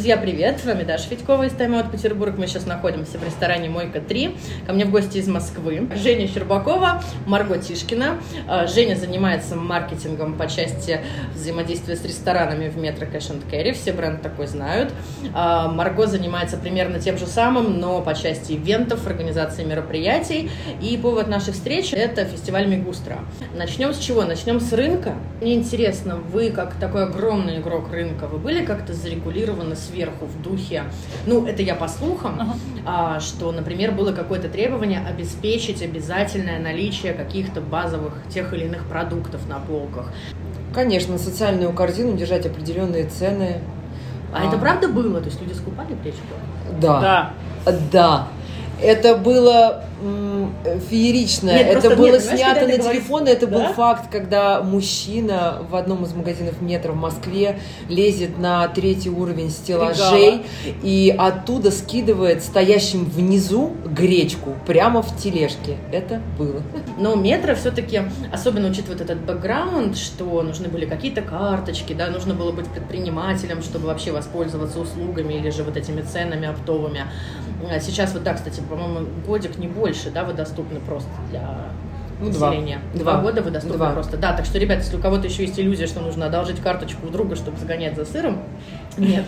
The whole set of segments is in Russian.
Друзья, привет! С вами Даша Федькова из Тайм от Петербург. Мы сейчас находимся в ресторане Мойка 3. Ко мне в гости из Москвы Женя Щербакова, Марго Тишкина. А, Женя занимается маркетингом по части взаимодействия с ресторанами в метро Cash and Carry. Все бренды такой знают. А, Марго занимается примерно тем же самым, но по части ивентов, организации мероприятий. И повод нашей встречи – это фестиваль Мегустра. Начнем с чего? Начнем с рынка. Мне интересно, вы как такой огромный игрок рынка, вы были как-то зарегулированы сверху в духе, ну, это я по слухам, ага. а, что, например, было какое-то требование обеспечить обязательное наличие каких-то базовых тех или иных продуктов на полках. Конечно, социальную корзину держать определенные цены. А, а это правда было? То есть люди скупали гречку? Да. Да. Да. Это было феерично. Нет, это было нет, снято на телефон. Это да? был факт, когда мужчина в одном из магазинов метро в Москве лезет на третий уровень стеллажей Регала. и оттуда скидывает стоящим внизу гречку прямо в тележке. Это было. Но метро все-таки, особенно учитывая этот бэкграунд, что нужны были какие-то карточки, да, нужно было быть предпринимателем, чтобы вообще воспользоваться услугами или же вот этими ценами оптовыми. А сейчас вот так, кстати, по-моему, годик не больше, да, вы доступны просто для ну, населения. Два. два года вы доступны два. просто. Да, так что, ребят, если у кого-то еще есть иллюзия, что нужно одолжить карточку у друга, чтобы загонять за сыром, нет,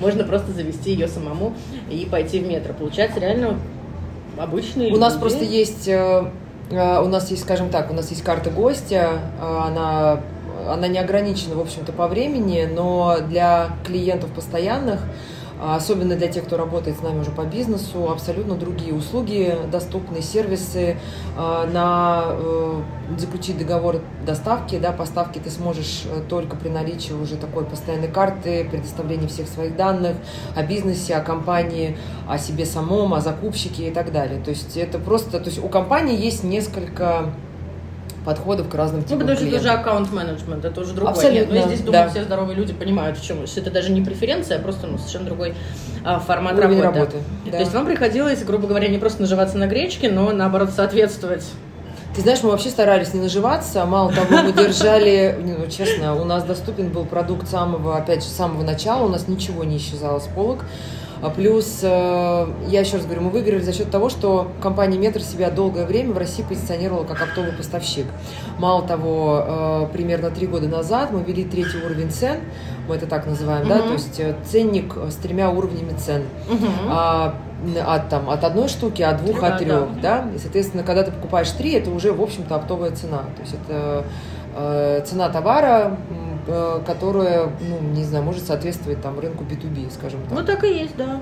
можно просто завести ее самому и пойти в метро. Получается реально обычные У нас просто есть, э, э, у нас есть, скажем так, у нас есть карта гостя, э, она она не ограничена, в общем-то, по времени, но для клиентов постоянных особенно для тех, кто работает с нами уже по бизнесу, абсолютно другие услуги, доступные сервисы. А, на э, заключить договор доставки, да, поставки ты сможешь э, только при наличии уже такой постоянной карты, предоставления всех своих данных о бизнесе, о компании, о себе самом, о закупщике и так далее. То есть это просто, то есть у компании есть несколько подходов к разным типам Ну, потому что это уже аккаунт-менеджмент, это уже другое. Абсолютно, Нет, ну, я здесь думаю, да. все здоровые люди понимают, в чем. Что это даже не преференция, а просто ну, совершенно другой а, формат Уровень работы. работы да. То есть вам приходилось, грубо говоря, не просто наживаться на гречке, но наоборот соответствовать ты знаешь, мы вообще старались не наживаться, мало того, мы держали, ну, честно, у нас доступен был продукт самого, опять же, самого начала, у нас ничего не исчезало с полок. А плюс, э, я еще раз говорю, мы выиграли за счет того, что компания Метр себя долгое время в России позиционировала как оптовый поставщик. Мало того, э, примерно три года назад мы ввели третий уровень цен, мы это так называем, угу. да, то есть э, ценник с тремя уровнями цен. Угу. А, от, там, от одной штуки, от двух, от трех, да. да, и, соответственно, когда ты покупаешь три, это уже, в общем-то, оптовая цена, то есть это э, цена товара, которая, ну, не знаю, может соответствовать там рынку B2B, скажем так. Ну, так и есть, да.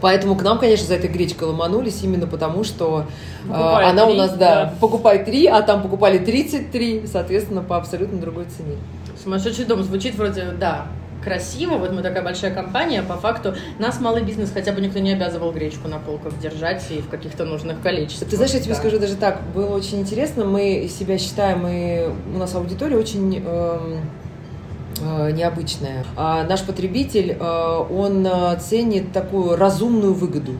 Поэтому к нам, конечно, за этой гречкой ломанулись именно потому, что э, она 3, у нас, да, да, покупай 3, а там покупали 33, соответственно, по абсолютно другой цене. Сумасшедший дом звучит вроде, да, красиво, вот мы такая большая компания, по факту нас малый бизнес хотя бы никто не обязывал гречку на полках держать и в каких-то нужных количествах. Ты знаешь, я тебе да. скажу даже так, было очень интересно, мы себя считаем, и у нас аудитория очень... Эм, Э, необычное. А наш потребитель, э, он э, ценит такую разумную выгоду.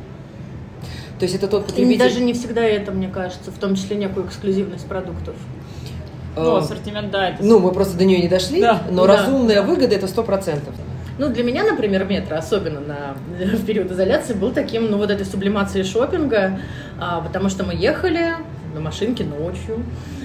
То есть это тот потребитель... И даже не всегда это, мне кажется, в том числе некую эксклюзивность продуктов. Ну, ассортимент, да. Это... Ну, мы просто до нее не дошли, да. но да. разумная выгода это сто процентов. Ну, для меня, например, метро, особенно на, в период изоляции, был таким, ну, вот этой сублимацией шопинга, а, потому что мы ехали на машинке ночью,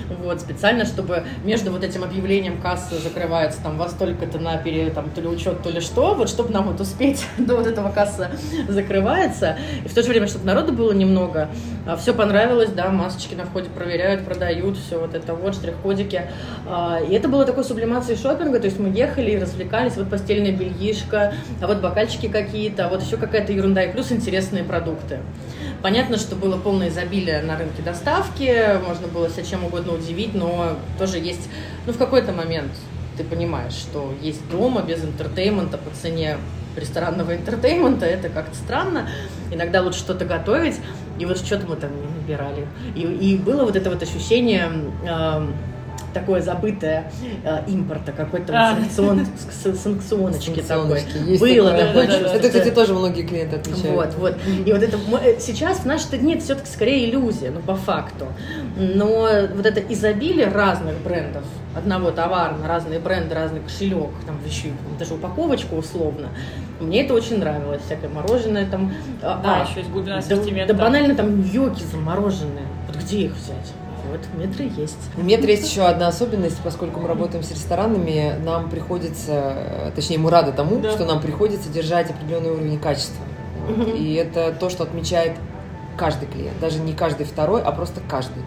вот, специально, чтобы между вот этим объявлением кассы закрывается там во столько-то на пере, там, то ли учет, то ли что, вот, чтобы нам вот успеть до вот этого касса закрывается, и в то же время, чтобы народу было немного, а, все понравилось, да, масочки на входе проверяют, продают, все вот это вот, штрих-кодики, а, и это было такой сублимацией шопинга, то есть мы ехали и развлекались, вот постельное бельишко, а вот бокальчики какие-то, а вот еще какая-то ерунда, и плюс интересные продукты. Понятно, что было полное изобилие на рынке доставки, можно было себя чем угодно удивить, но тоже есть, ну, в какой-то момент ты понимаешь, что есть дома без entertainment а по цене ресторанного entertainment а, это как-то странно. Иногда лучше что-то готовить, и вот что-то мы там не набирали. И, и было вот это вот ощущение э, такое забытое э, импорта, какой-то а. санкцион, санкционочки такой. Есть Было такое, такое да, да, Это, кстати, тоже многие клиенты отмечают. Вот, вот. И вот это э, сейчас в наши дни это все-таки скорее иллюзия, ну, по факту. Но вот это изобилие разных брендов, одного товара на разные бренды, разный кошелек, там еще даже упаковочку условно, мне это очень нравилось. Всякое мороженое там. А, да, а, еще есть глубина ассортимента. Да, да банально там йоки замороженные. Вот где их взять? Вот в метро есть. В метро есть еще одна особенность, поскольку мы работаем с ресторанами, нам приходится, точнее, мы рады тому, да. что нам приходится держать определенный уровень качества. И это то, что отмечает каждый клиент, даже не каждый второй, а просто каждый.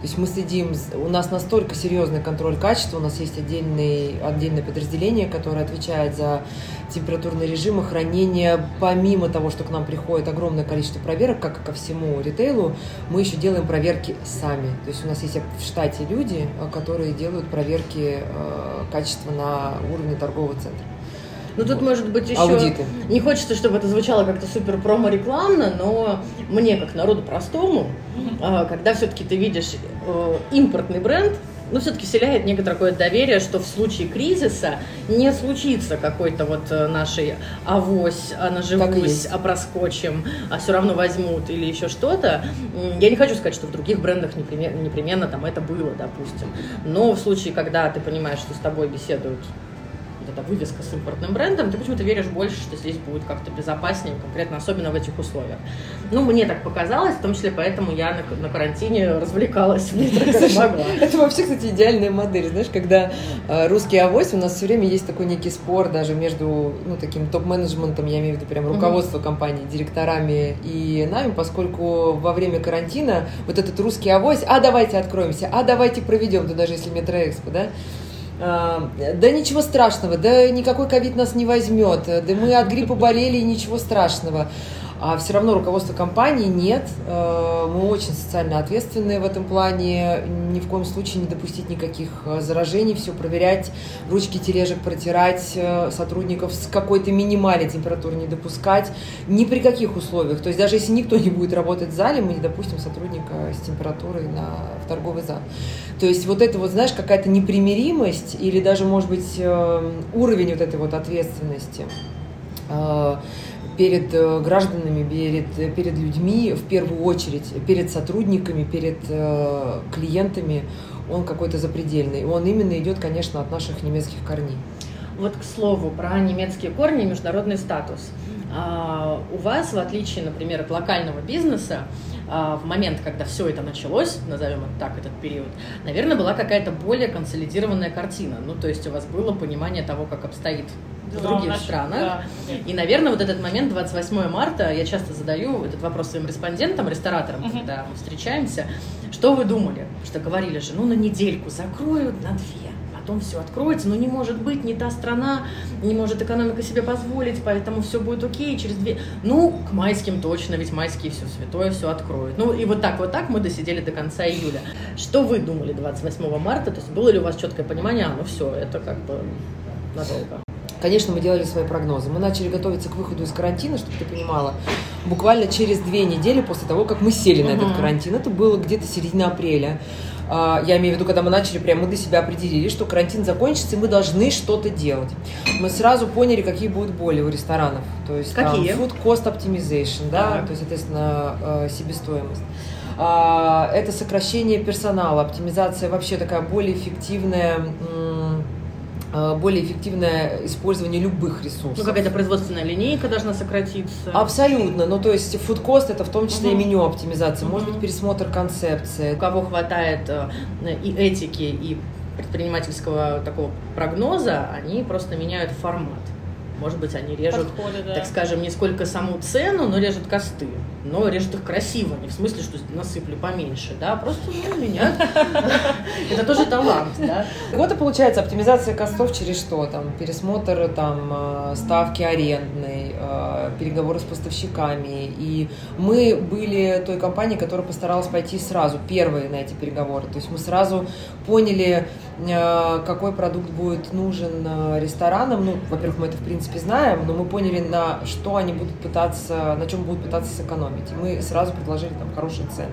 То есть мы следим, у нас настолько серьезный контроль качества, у нас есть отдельный, отдельное подразделение, которое отвечает за температурный режим хранения. Помимо того, что к нам приходит огромное количество проверок, как и ко всему ритейлу, мы еще делаем проверки сами. То есть у нас есть в штате люди, которые делают проверки э, качества на уровне торгового центра. Ну тут может быть еще... Аудиты. Не хочется, чтобы это звучало как-то супер промо-рекламно, но мне, как народу простому, а, когда все-таки ты видишь э, импортный бренд, ну, все-таки вселяет некоторое такое доверие, что в случае кризиса не случится какой-то вот э, нашей авось, а наживусь, а проскочим, а все равно возьмут или еще что-то. Я не хочу сказать, что в других брендах непременно, непременно там это было, допустим. Но в случае, когда ты понимаешь, что с тобой беседуют эта вывеска с импортным брендом, ты почему-то веришь больше, что здесь будет как-то безопаснее, конкретно, особенно в этих условиях. Ну, мне так показалось, в том числе поэтому я на, на карантине развлекалась. Это вообще, кстати, идеальная модель, знаешь, когда э, русский авось, у нас все время есть такой некий спор даже между, ну, таким топ-менеджментом, я имею в виду прям руководство компании, директорами и нами, поскольку во время карантина вот этот русский авось, а давайте откроемся, а давайте проведем, да даже если метроэкспо, да, да ничего страшного, да никакой ковид нас не возьмет, да мы от гриппа болели, ничего страшного а все равно руководство компании нет. Э, мы очень социально ответственные в этом плане. Ни в коем случае не допустить никаких э, заражений, все проверять, ручки тележек протирать, э, сотрудников с какой-то минимальной температурой не допускать. Ни при каких условиях. То есть даже если никто не будет работать в зале, мы не допустим сотрудника с температурой на, в торговый зал. То есть вот это вот, знаешь, какая-то непримиримость или даже, может быть, уровень вот этой вот ответственности перед э, гражданами, перед, перед людьми, в первую очередь, перед сотрудниками, перед э, клиентами, он какой-то запредельный. Он именно идет, конечно, от наших немецких корней. Вот к слову про немецкие корни и международный статус. А, у вас, в отличие, например, от локального бизнеса, а, в момент, когда все это началось, назовем это так, этот период, наверное, была какая-то более консолидированная картина. Ну, то есть у вас было понимание того, как обстоит в других наших, странах. Да. И, наверное, вот этот момент 28 марта, я часто задаю этот вопрос своим респондентам, рестораторам, uh-huh. когда мы встречаемся, что вы думали? Что говорили же, ну, на недельку закроют, на две потом все откроется, но не может быть, не та страна, не может экономика себе позволить, поэтому все будет окей через две... Ну, к майским точно, ведь майские все святое, все откроют. Ну, и вот так, вот так мы досидели до конца июля. Что вы думали 28 марта? То есть было ли у вас четкое понимание, а, ну все, это как бы надолго? Конечно, мы делали свои прогнозы. Мы начали готовиться к выходу из карантина, чтобы ты понимала, буквально через две недели после того, как мы сели на этот карантин. Это было где-то середина апреля. А, я имею в виду, когда мы начали, прямо мы для себя определили, что карантин закончится, и мы должны что-то делать. Мы сразу поняли, какие будут боли у ресторанов. То есть какие? там food cost optimization, да, то есть, соответственно, э, себестоимость. А, это сокращение персонала, оптимизация вообще такая более эффективная более эффективное использование любых ресурсов. Ну, какая-то производственная линейка должна сократиться. Абсолютно. Ну, то есть фудкост это в том числе угу. и меню оптимизация, угу. может быть, пересмотр концепции. У кого хватает э, и этики, и предпринимательского такого прогноза, они просто меняют формат. Может быть, они режут, Подходы, да. так скажем, не сколько саму цену, но режут косты. Но режут их красиво, не в смысле, что насыпли поменьше, да, просто ну, меня. Это тоже талант, да. Вот и получается оптимизация костов через что? Там пересмотр там э, ставки арендной, э, переговоры с поставщиками. И мы были той компанией, которая постаралась пойти сразу, первые на эти переговоры. То есть мы сразу поняли, э, какой продукт будет нужен ресторанам. Ну, во-первых, мы это в принципе знаем, но мы поняли, на что они будут пытаться, на чем будут пытаться сэкономить. И мы сразу предложили там хорошие цены.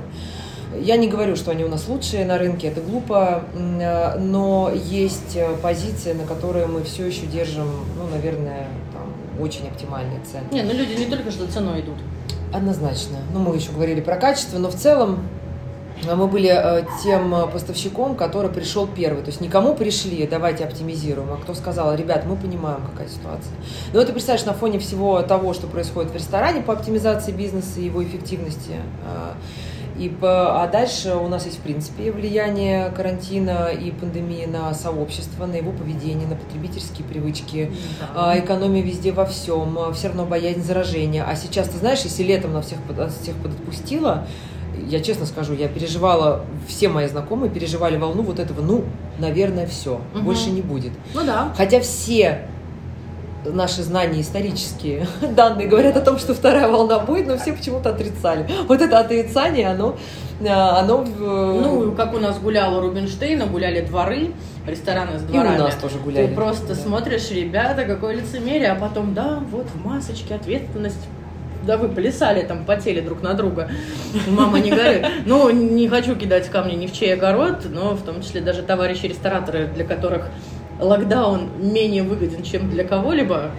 Я не говорю, что они у нас лучшие на рынке, это глупо, э, но есть позиции, на которые мы все еще держим, ну, наверное, очень оптимальные цены. Не, ну люди не только что ценой идут. Однозначно. Ну, мы еще говорили про качество, но в целом а мы были э, тем э, поставщиком, который пришел первый. То есть никому пришли, давайте оптимизируем, а кто сказал, ребят, мы понимаем, какая ситуация. Но это представляешь, на фоне всего того, что происходит в ресторане по оптимизации бизнеса и его эффективности, э, и по, а дальше у нас есть, в принципе, влияние карантина и пандемии на сообщество, на его поведение, на потребительские привычки, да. экономия везде во всем, все равно боязнь заражения. А сейчас, ты знаешь, если летом на всех, всех подотпустила, я честно скажу, я переживала, все мои знакомые переживали волну вот этого, ну, наверное, все, угу. больше не будет. Ну да. Хотя все наши знания исторические данные говорят о том, что вторая волна будет, но все почему-то отрицали. Вот это отрицание, оно... Э, оно ну, как у нас гуляла Рубинштейна, гуляли дворы, рестораны с дворами. И у нас тоже гуляли. Ты просто да. смотришь, ребята, какое лицемерие, а потом, да, вот в масочке ответственность да вы плясали там, потели друг на друга. Мама не горит. Ну, не хочу кидать камни ни в чей огород, но в том числе даже товарищи-рестораторы, для которых локдаун менее выгоден, чем для кого-либо,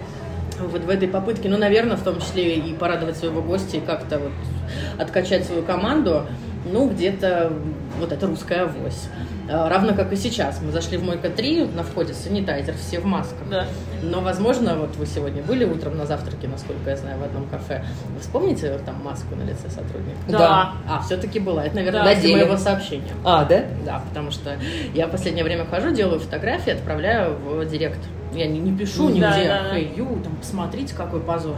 вот в этой попытке, ну, наверное, в том числе и порадовать своего гостя, и как-то вот откачать свою команду, ну, где-то вот это русская авось. А, равно как и сейчас. Мы зашли в Мойка 3, на входе санитайзер, все в масках. Да. Но, возможно, вот вы сегодня были утром на завтраке, насколько я знаю, в одном кафе. Вы вспомните там маску на лице сотрудника? Да. А, все-таки была. Это, наверное, да. после моего сообщения. А, да? Да, потому что я в последнее время хожу, делаю фотографии, отправляю в директ. Я не, не пишу нигде, да, да, hey, you, там, посмотрите, какой позор.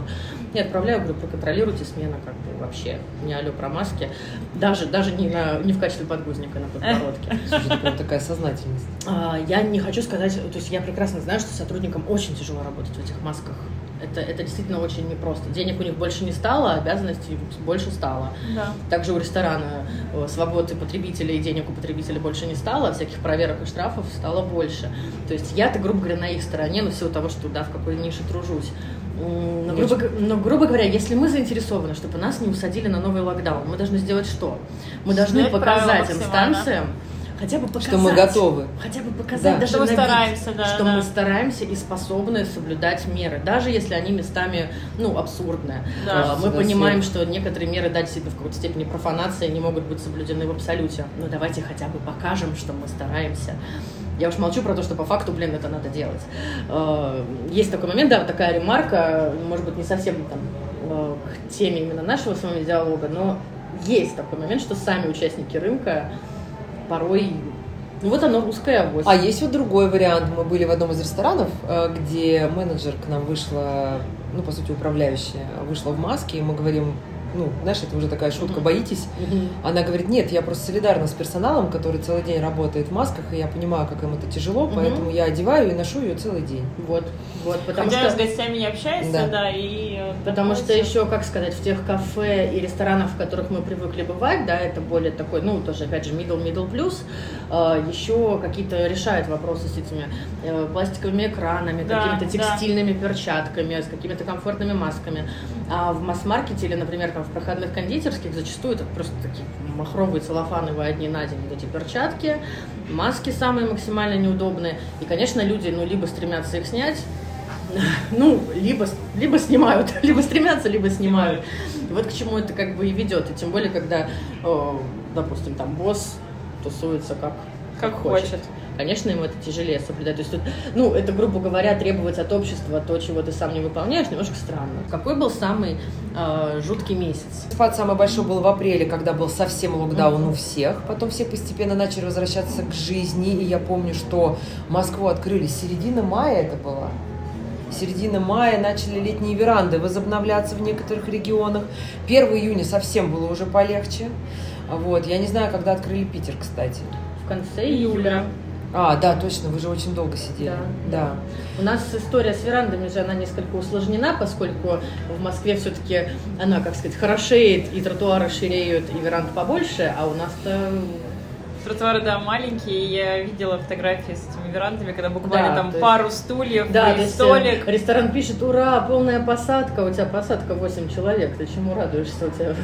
Я отправляю, говорю, проконтролируйте смена как бы вообще, не алё про маски. Даже, даже не, на, не в качестве подгузника на подбородке. Слушай, прям такая сознательность. А, я не хочу сказать, то есть я прекрасно знаю, что сотрудникам очень тяжело работать в этих масках. Это, это действительно очень непросто. Денег у них больше не стало, обязанностей больше стало. Да. Также у ресторана э, свободы потребителей, денег у потребителей больше не стало, всяких проверок и штрафов стало больше. То есть я-то, грубо говоря, на их стороне, но в силу того, что да, в какой нише тружусь. Но грубо, но, грубо говоря, если мы заинтересованы, чтобы нас не усадили на новый локдаун, мы должны сделать что? Мы должны Снять показать инстанциям, хотя бы показать, что мы готовы, хотя бы показать да. даже что мы стараемся, да, что да. мы стараемся и способны соблюдать меры, даже если они местами, ну, абсурдные. Да, мы понимаем, что некоторые меры, да, действительно в какой-то степени профанации не могут быть соблюдены в абсолюте, но давайте хотя бы покажем, что мы стараемся. Я уж молчу про то, что по факту, блин, это надо делать. Э, есть такой момент, да, такая ремарка, может быть, не совсем там э, к теме именно нашего с вами диалога, но есть такой момент, что сами участники рынка порой ну вот оно русское авось. А есть вот другой вариант. Мы были в одном из ресторанов, э, где менеджер к нам вышла, ну, по сути, управляющая, вышла в маске, и мы говорим, ну, знаешь, это уже такая шутка, боитесь? Она говорит, нет, я просто солидарна с персоналом, который целый день работает в масках, и я понимаю, как им это тяжело, поэтому я одеваю и ношу ее целый день. Вот, вот, потому Хотя что... с гостями не общаешься, да, да и... Э, потому что еще, как сказать, в тех кафе и ресторанах, в которых мы привыкли бывать, да, это более такой, ну, тоже, опять же, middle-middle plus, э, еще какие-то решают вопросы с этими э, пластиковыми экранами, да, какими-то текстильными да. перчатками, с какими-то комфортными масками. А в масс-маркете или, например, там, в проходных кондитерских зачастую это просто такие махровые целлофановые одни на день вот эти перчатки, маски самые максимально неудобные. И, конечно, люди, ну, либо стремятся их снять, ну, либо, либо снимают, либо стремятся, либо снимают. И вот к чему это как бы и ведет. И тем более, когда, допустим, там босс тусуется как, как хочет. хочет конечно, ему это тяжелее соблюдать. То есть тут, ну, это, грубо говоря, требовать от общества то, чего ты сам не выполняешь, немножко странно. Какой был самый э, жуткий месяц? Спад самый большой был в апреле, когда был совсем локдаун mm-hmm. у всех. Потом все постепенно начали возвращаться к жизни. И я помню, что Москву открыли середина мая это было середина мая начали летние веранды возобновляться в некоторых регионах. 1 июня совсем было уже полегче. Вот. Я не знаю, когда открыли Питер, кстати. В конце июля. А, да, точно, вы же очень долго сидели. Да. да. У нас история с верандами же, она несколько усложнена, поскольку в Москве все-таки она, как сказать, хорошеет, и тротуары ширеют, и веранд побольше, а у нас-то Тротуары, да, маленькие. Я видела фотографии с этими верандами, когда буквально да, там есть... пару стульев да, и столик. Ресторан пишет, ура, полная посадка, у тебя посадка 8 человек, ты чему радуешься? У тебя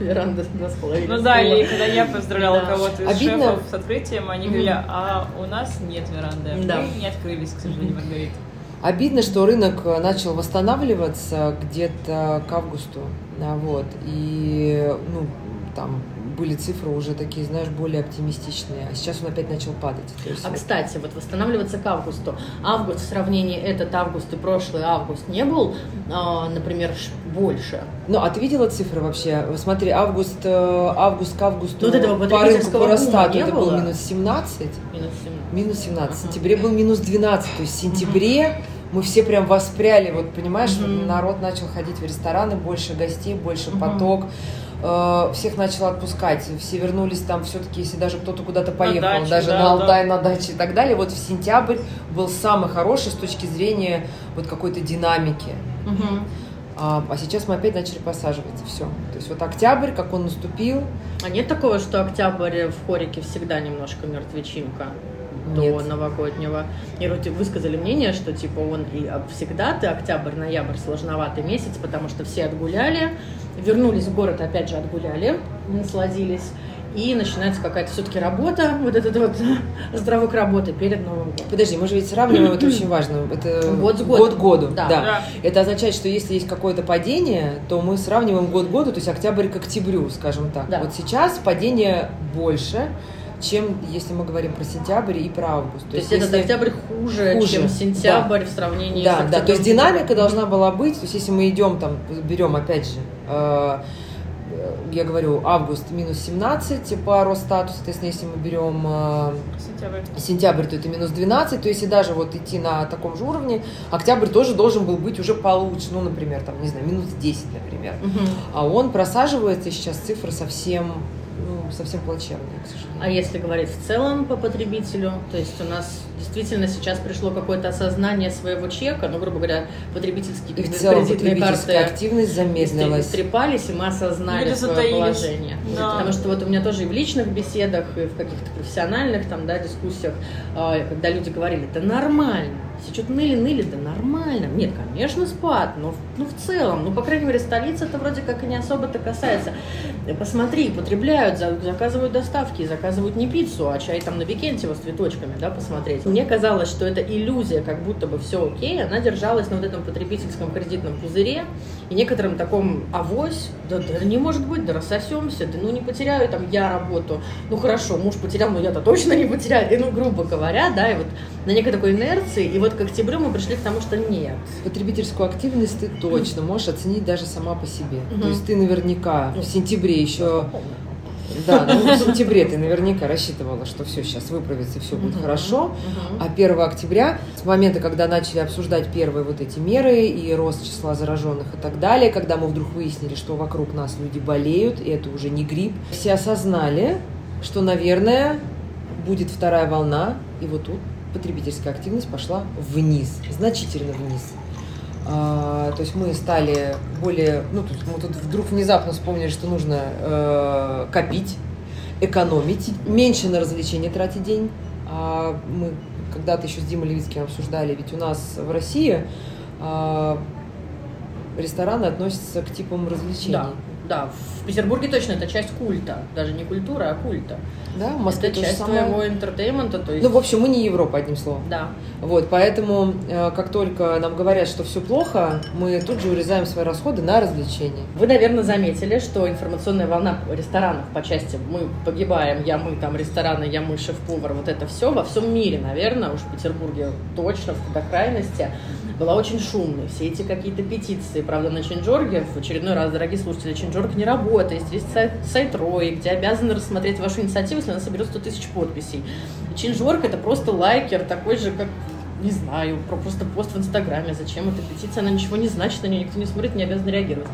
веранда два с половиной. Ну да, или когда я поздравляла кого-то из шефов с открытием, они говорили, а у нас нет веранды. Мы не открылись, к сожалению, Маргарита. Обидно, что рынок начал восстанавливаться где-то к августу. Вот. И ну, там были цифры уже такие, знаешь, более оптимистичные, а сейчас он опять начал падать. есть, а, кстати, вот восстанавливаться к августу. Август в сравнении этот август и прошлый август не был, э, например, больше. Ну, а ты видела цифры вообще? Смотри, август, э, август к августу ну, вот этого по рынку по Росстату это было минус 17. Минус 17. Минус 17. В сентябре был минус 12. То есть в сентябре мы все прям воспряли, вот понимаешь, mm-hmm. народ начал ходить в рестораны, больше гостей, больше mm-hmm. поток. Э, всех начал отпускать, все вернулись там все-таки, если даже кто-то куда-то поехал, на даче, даже да, на Алтай, да. на даче и так далее. Вот в сентябрь был самый хороший с точки зрения вот какой-то динамики. Угу. А, а сейчас мы опять начали посаживаться, все. То есть вот октябрь, как он наступил. А нет такого, что октябрь в хорике всегда немножко мертвечинка? До новогоднего. И вроде высказали мнение, что типа он и всегда ты октябрь, ноябрь сложноватый месяц, потому что все отгуляли, вернулись в город, опять же отгуляли, насладились. И начинается какая-то все-таки работа, вот этот вот здравок работы перед Новым годом. Подожди, мы же ведь сравниваем, это очень важно. Это год с годом. Год году, да. да. да. Это означает, что если есть какое-то падение, то мы сравниваем год году, то есть октябрь к октябрю, скажем так. Да. Вот сейчас падение больше, чем если мы говорим про сентябрь и про август. То, то есть, есть этот октябрь хуже, хуже, чем сентябрь да. в сравнении да, с октябрем. Да, то есть динамика должна была быть, то есть если мы идем там, берем опять же, э, я говорю, август минус 17 по Росстату, соответственно, если мы берем э, сентябрь. сентябрь, то это минус 12, то если даже вот идти на таком же уровне, октябрь тоже должен был быть уже получше, ну, например, там, не знаю, минус 10, например. Угу. А он просаживается, сейчас цифры совсем совсем плачевные, к сожалению. А если говорить в целом по потребителю, то есть у нас действительно сейчас пришло какое-то осознание своего чека, ну, грубо говоря, потребительские и в целом кредитные карты активность замедлилась. Трепались, и мы осознали свое затаились. положение. Да. Потому что вот у меня тоже и в личных беседах, и в каких-то профессиональных там, да, дискуссиях, а, когда люди говорили, это нормально, все что-то ныли-ныли, да нормально. Нет, конечно, спад, но ну, в целом, ну, по крайней мере, столица это вроде как и не особо-то касается. Посмотри, потребляют, заказывают доставки, заказывают не пиццу, а чай там на Викентьево с цветочками, да, посмотреть. Мне казалось, что это иллюзия, как будто бы все окей, она держалась на вот этом потребительском кредитном пузыре и некоторым таком авось, да, да не может быть, да рассосемся, да ну не потеряю там я работу, ну хорошо, муж потерял, но я-то точно не потеряю, и ну грубо говоря, да, и вот на некой такой инерции, и вот к октябрю мы пришли к тому, что нет. Потребительскую активность ты точно можешь оценить даже сама по себе. Угу. То есть ты наверняка в сентябре еще да, ну, в сентябре ты наверняка рассчитывала, что все сейчас выправится, все будет uh-huh, хорошо. Uh-huh. А 1 октября, с момента, когда начали обсуждать первые вот эти меры и рост числа зараженных и так далее, когда мы вдруг выяснили, что вокруг нас люди болеют, и это уже не грипп, все осознали, что, наверное, будет вторая волна, и вот тут потребительская активность пошла вниз, значительно вниз. А, то есть мы стали более, ну, тут, мы тут вдруг внезапно вспомнили, что нужно э, копить, экономить, меньше на развлечения тратить денег. А мы когда-то еще с Димой Левицким обсуждали, ведь у нас в России э, рестораны относятся к типам развлечений. Да. Да, в Петербурге точно это часть культа, даже не культура, а культа. Да, в Москве это часть самое... твоего entertainment а, то есть. Ну, в общем, мы не Европа, одним словом. Да. Вот, поэтому, э, как только нам говорят, что все плохо, мы тут же урезаем свои расходы на развлечения. Вы, наверное, заметили, что информационная волна ресторанов по части мы погибаем, я мы там рестораны, я мы шеф-повар, вот это все во всем мире, наверное, уж в Петербурге точно, до крайности была очень шумной. Все эти какие-то петиции, правда, на Чинджорге, в очередной раз, дорогие слушатели, Чинджорг не работает, есть сайт, сайт Рой, где обязаны рассмотреть вашу инициативу, если она соберет 100 тысяч подписей. Чинджорг это просто лайкер, такой же, как не знаю, про просто пост в Инстаграме, зачем эта петиция, она ничего не значит, на нее никто не смотрит, не обязан реагировать.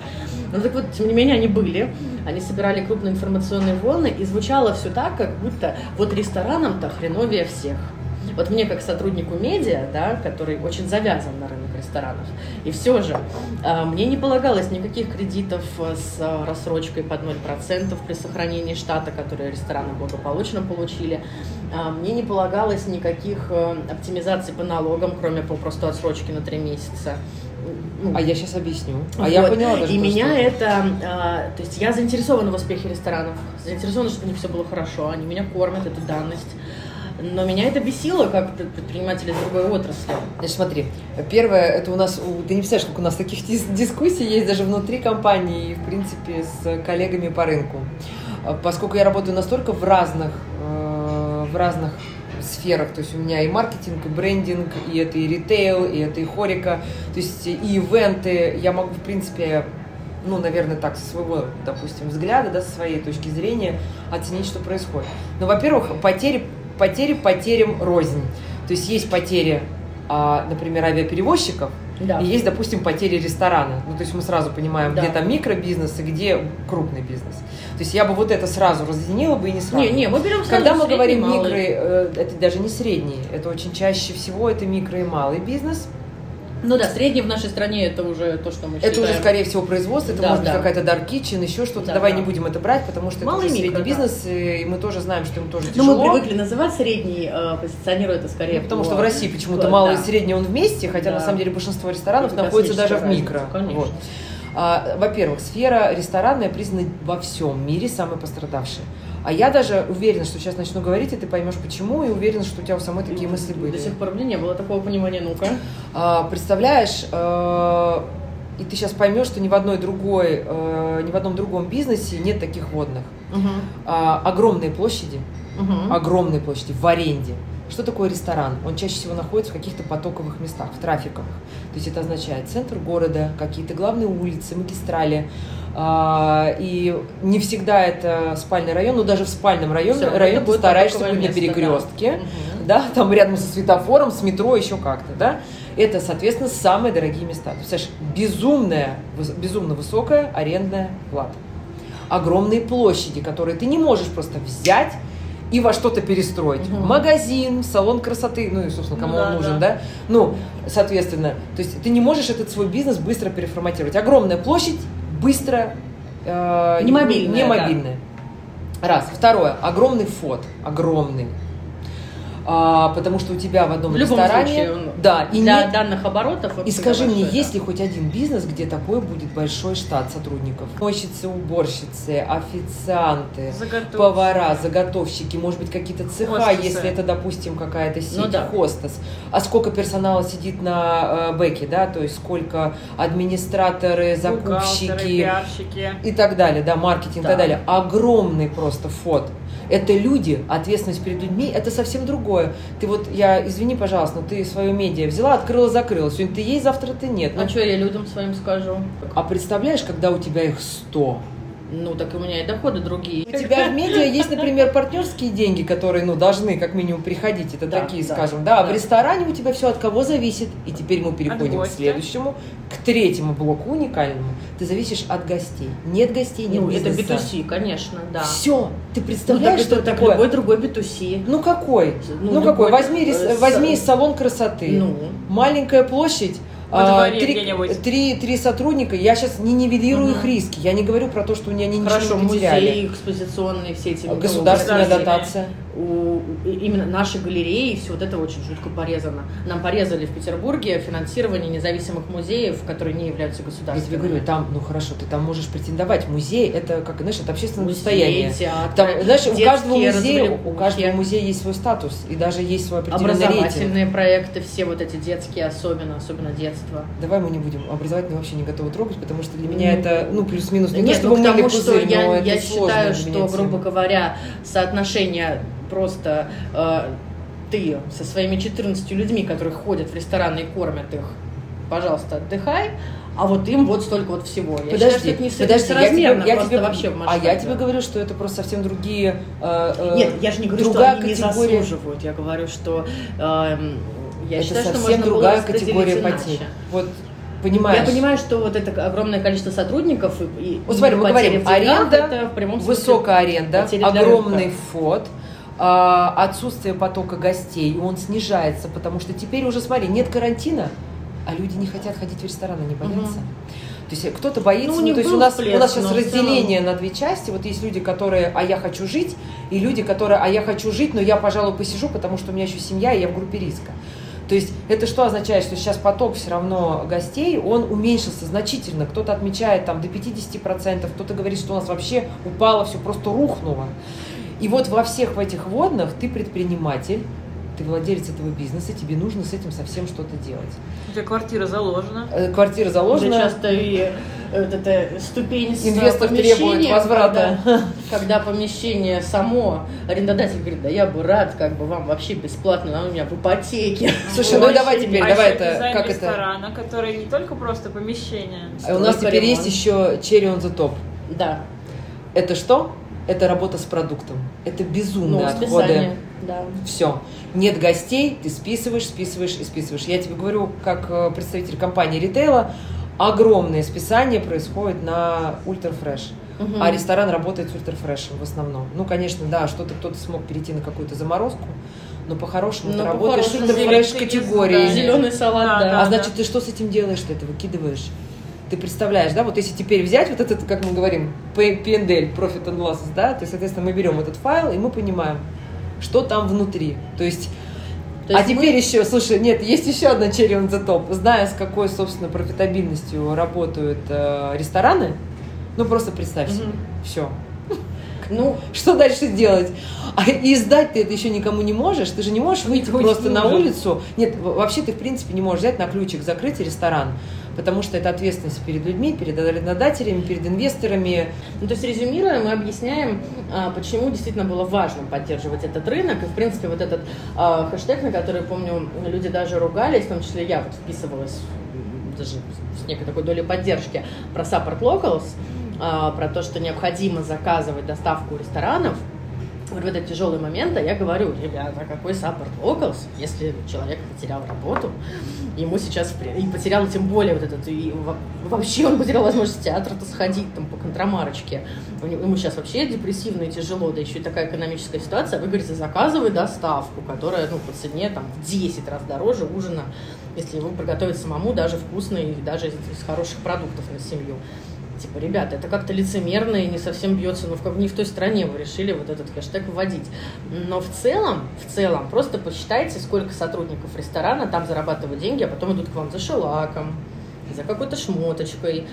Но так вот, тем не менее, они были, они собирали крупные информационные волны, и звучало все так, как будто вот ресторанам-то хреновее всех. Вот мне, как сотруднику медиа, да, который очень завязан на рынок ресторанов, и все же а, мне не полагалось никаких кредитов с рассрочкой под 0% при сохранении штата, которые рестораны благополучно получили. а, мне не полагалось никаких э, оптимизаций по налогам, кроме попросту отсрочки на три месяца. Ну, а я сейчас объясню. А вот. я поняла даже. И меня что... это, а, то есть я заинтересована в успехе ресторанов, заинтересована, чтобы у них все было хорошо, они меня кормят, это данность. Но меня это бесило, как предпринимателя из другой отрасли. Значит, смотри, первое, это у нас, ты не представляешь, как у нас таких дискуссий есть даже внутри компании и, в принципе, с коллегами по рынку. Поскольку я работаю настолько в разных, э, в разных сферах, то есть у меня и маркетинг, и брендинг, и это и ритейл, и это и хорика, то есть и ивенты, я могу, в принципе, ну, наверное, так, со своего, допустим, взгляда, да, со своей точки зрения оценить, что происходит. Но, во-первых, потери, потери потерям рознь. То есть есть потери, а, например, авиаперевозчиков, да. И есть, допустим, потери ресторана. Ну, то есть мы сразу понимаем, да. где там микробизнес и где крупный бизнес. То есть я бы вот это сразу разъединила бы и не сразу. Не, не, мы берем сразу Когда мы говорим микро, э, это даже не средний, это очень чаще всего это микро и малый бизнес. Ну да, средний в нашей стране это уже то, что мы считаем. Это уже, скорее всего, производство, это да, может да. быть какая-то dark kitchen, еще что-то. Да, Давай да. не будем это брать, потому что Малый это уже микро, средний да. бизнес, и мы тоже знаем, что им тоже тяжело. Но мы привыкли называть средний, э, позиционируя это скорее. Ну, потому по... что в России почему-то малый да. и средний он вместе, хотя да. на самом деле большинство ресторанов это находится даже в микро. Конечно. Вот. А, во-первых, сфера ресторанная признана во всем мире самой пострадавшей. А я даже уверена, что сейчас начну говорить, и ты поймешь почему, и уверена, что у тебя у самой такие мысли были. До сих пор мне не было такого понимания, ну-ка. А, представляешь, а, и ты сейчас поймешь, что ни в одной другой, а, ни в одном другом бизнесе нет таких водных. Угу. А, огромные площади, угу. огромные площади в аренде. Что такое ресторан? Он чаще всего находится в каких-то потоковых местах, в трафиковых. То есть это означает центр города, какие-то главные улицы, магистрали, и не всегда это спальный район, но даже в спальном районе, Все, районе ты стараешься быть на перекрестке, да. да, там рядом со светофором, с метро, еще как-то, да. Это, соответственно, самые дорогие места. Ты представляешь, безумная, безумно высокая арендная плата. Огромные площади, которые ты не можешь просто взять и во что-то перестроить. Угу. Магазин, салон красоты, ну и, собственно, кому ну, он нужен, да. да? Ну, соответственно, то есть ты не можешь этот свой бизнес быстро переформатировать. Огромная площадь, быстро э, не мобильная. Не мобильная. Да. Раз. Второе. Огромный фот. Огромный а, потому что у тебя в одном в ресторане... Случае он да, и для нет, данных оборотов... И скажи мне, есть ли хоть один бизнес, где такой будет большой штат сотрудников? Мойщицы, уборщицы, официанты, Заготовщики. повара, заготовщики, может быть, какие-то цеха, Хостесы. если это, допустим, какая-то сеть, ну, да. хостес. А сколько персонала сидит на э, бэке, да, то есть сколько администраторы, закупщики и так далее, да, маркетинг да. и так далее. Огромный просто фот это люди, ответственность перед людьми, это совсем другое. Ты вот, я, извини, пожалуйста, но ты свое медиа взяла, открыла, закрыла. Сегодня ты есть, завтра ты нет. А ну, что я людям своим скажу? А представляешь, когда у тебя их сто? Ну, так у меня и доходы другие. У тебя в медиа есть, например, партнерские деньги, которые, ну, должны как минимум приходить. Это да, такие, да, скажем, да. да. А в ресторане у тебя все от кого зависит. И теперь мы переходим к следующему, к третьему блоку уникальному. Ты зависишь от гостей. Нет гостей, нет ну, бизнеса. это B2C, конечно, да. Все. Ты представляешь, ну, что это такое? любой другой B2C. Ну, какой? Ну, ну какой? Возьми, э, возьми салон красоты. Ну. Маленькая площадь а, три, три, три сотрудника, я сейчас не нивелирую угу. их риски, я не говорю про то, что у меня они Хорошо, ничего не потеряли. музей, экспозиционные все эти... Государственная дотация у именно нашей галереи все вот это очень жутко порезано. Нам порезали в Петербурге финансирование независимых музеев, которые не являются государственными. Я тебе говорю, там, ну хорошо, ты там можешь претендовать. Музей это как, знаешь, это общественное Музей, достояние. Театр, там, знаешь, у каждого музея, у каждого музея есть свой статус и даже есть свой определенный Образовательные рейтинг. проекты, все вот эти детские особенно, особенно детство. Давай мы не будем образовательные вообще не готовы трогать, потому что для меня mm. это, ну, плюс-минус не Нет, то, чтобы ну, мы что я, я считаю, что, грубо говоря, соотношение просто э, ты со своими 14 людьми, которые ходят в рестораны и кормят их, пожалуйста, отдыхай, а вот им вот столько вот всего. Я подожди, считаю, что это не подожди, я тебе, я тебе, вообще в масштабе. А я тебе говорю, что это просто совсем другие э, э, Нет, я же не говорю, что они категория... не заслуживают. Я говорю, что э, я это считаю, совсем что другая категория потерь. Вот понимаешь? Я понимаю, что вот это огромное количество сотрудников и, вот смотри, мы говорим, аренда, это в прямом высокая аренда, огромный фот, отсутствие потока гостей, и он снижается, потому что теперь уже, смотри, нет карантина, а люди не хотят ходить в рестораны, не боятся. Угу. То есть кто-то боится, ну, ну, то есть у нас, всплеск, у нас сейчас разделение на две части. Вот есть люди, которые, а я хочу жить, и люди, которые, а я хочу жить, но я, пожалуй, посижу, потому что у меня еще семья, и я в группе риска. То есть это что означает, что сейчас поток все равно гостей, он уменьшился значительно. Кто-то отмечает там до 50%, кто-то говорит, что у нас вообще упало, все просто рухнуло. И вот во всех в этих водных ты предприниматель, ты владелец этого бизнеса, тебе нужно с этим совсем что-то делать. У тебя квартира заложена. Э, квартира заложена. Уже часто и э, вот эта ступень с Инвестор требует возврата. Когда, когда помещение само, арендодатель говорит, да я бы рад как бы вам вообще бесплатно, но у меня в ипотеке. Слушай, ну давай теперь, а давай это, как это? ресторана, который не только просто помещение. А у нас теперь есть еще Cherry on the Top. Да. Это что? Это работа с продуктом. Это безумные ну, отходы. Да. Все. Нет гостей, ты списываешь, списываешь и списываешь. Я тебе говорю, как э, представитель компании ритейла, огромное списание происходит на ультрафреш. Угу. А ресторан работает с ультрафрешем в основном. Ну, конечно, да, что-то кто-то смог перейти на какую-то заморозку, но по-хорошему но ты по работаешь с ультрафреш категорией. Зеленый салат, да. да а значит, ты что с этим делаешь? Ты это выкидываешь? Ты представляешь, да, вот если теперь взять вот этот, как мы говорим, PNDL, Profit and Losses, да, то есть, соответственно, мы берем этот файл, и мы понимаем, что там внутри. То есть то а теперь мы... еще, слушай, нет, есть еще одна cherry on the top. Зная, с какой, собственно, профитабельностью работают э, рестораны, ну просто представь себе, угу. все. Ну, что дальше делать? А и сдать ты это еще никому не можешь. Ты же не можешь выйти просто на улицу. Нет, вообще ты, в принципе, не можешь взять на ключик, закрыть ресторан потому что это ответственность перед людьми, перед арендодателями, перед инвесторами. Ну, то есть, резюмируя, мы объясняем, а, почему действительно было важно поддерживать этот рынок. И, в принципе, вот этот а, хэштег, на который, помню, люди даже ругались, в том числе я вот вписывалась даже с некой такой долей поддержки, про Support Locals, а, про то, что необходимо заказывать доставку ресторанов – вот в этот тяжелый момент, а я говорю, ребята, какой support locals, если человек потерял работу, ему сейчас, и потерял тем более вот этот, и вообще он потерял возможность в театр-то сходить там по контрамарочке, ему сейчас вообще депрессивно и тяжело, да еще и такая экономическая ситуация, вы говорите, заказывай доставку, которая, ну, по цене там в 10 раз дороже ужина, если его приготовить самому, даже вкусный, даже из, из хороших продуктов на семью. Типа, ребята, это как-то лицемерно и не совсем бьется, ну, в, не в той стране вы решили вот этот хэштег вводить. Но в целом, в целом, просто посчитайте, сколько сотрудников ресторана там зарабатывают деньги, а потом идут к вам за шелаком, за какой-то шмоточкой,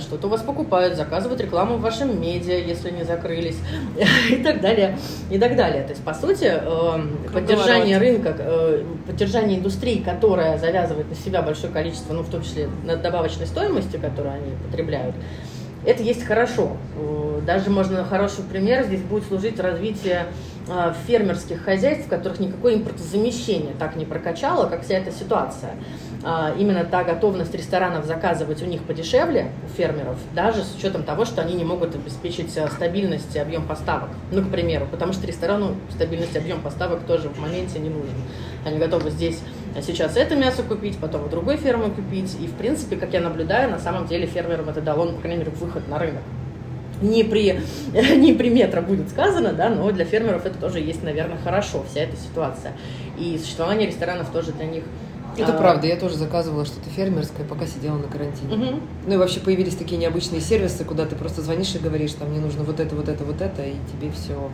что-то у вас покупают, заказывают рекламу в вашем медиа, если не закрылись, и так далее, и так далее. То есть, по сути, эм, поддержание рынка, э, поддержание индустрии, которая завязывает на себя большое количество, ну, в том числе над добавочной стоимостью, которую они потребляют, это есть хорошо. Э, даже можно хороший пример здесь будет служить развитие э, фермерских хозяйств, в которых никакое импортозамещение так не прокачало, как вся эта ситуация. А, именно та готовность ресторанов заказывать у них подешевле, у фермеров, даже с учетом того, что они не могут обеспечить э, стабильность и объем поставок. Ну, к примеру, потому что ресторану стабильность и объем поставок тоже в моменте не нужен. Они готовы здесь сейчас это мясо купить, потом у другой фермы купить. И, в принципе, как я наблюдаю, на самом деле фермерам это дало, ну, по крайней мере, выход на рынок. Не при, не при метро будет сказано, да, но для фермеров это тоже есть, наверное, хорошо, вся эта ситуация. И существование ресторанов тоже для них это а... правда, я тоже заказывала что-то фермерское, пока сидела на карантине. Угу. Ну и вообще появились такие необычные сервисы, куда ты просто звонишь и говоришь, там мне нужно вот это, вот это, вот это, и тебе все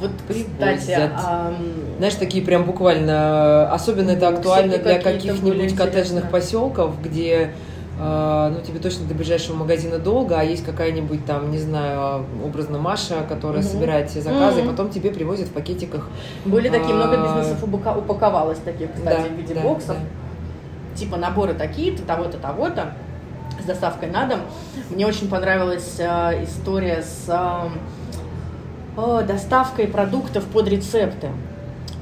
вот, кстати, а... знаешь, такие прям буквально, особенно это актуально для каких-нибудь коттеджных поселков, где ну, тебе точно до ближайшего магазина долго, а есть какая-нибудь там, не знаю, образно Маша, которая угу. собирает все заказы, угу. и потом тебе привозят в пакетиках. Были такие, много а, бизнесов упаковалось таких, кстати, да, в виде да, боксов. Да. Типа наборы такие-то, того-то, того-то, с доставкой на дом. Мне очень понравилась э, история с э, доставкой продуктов под рецепты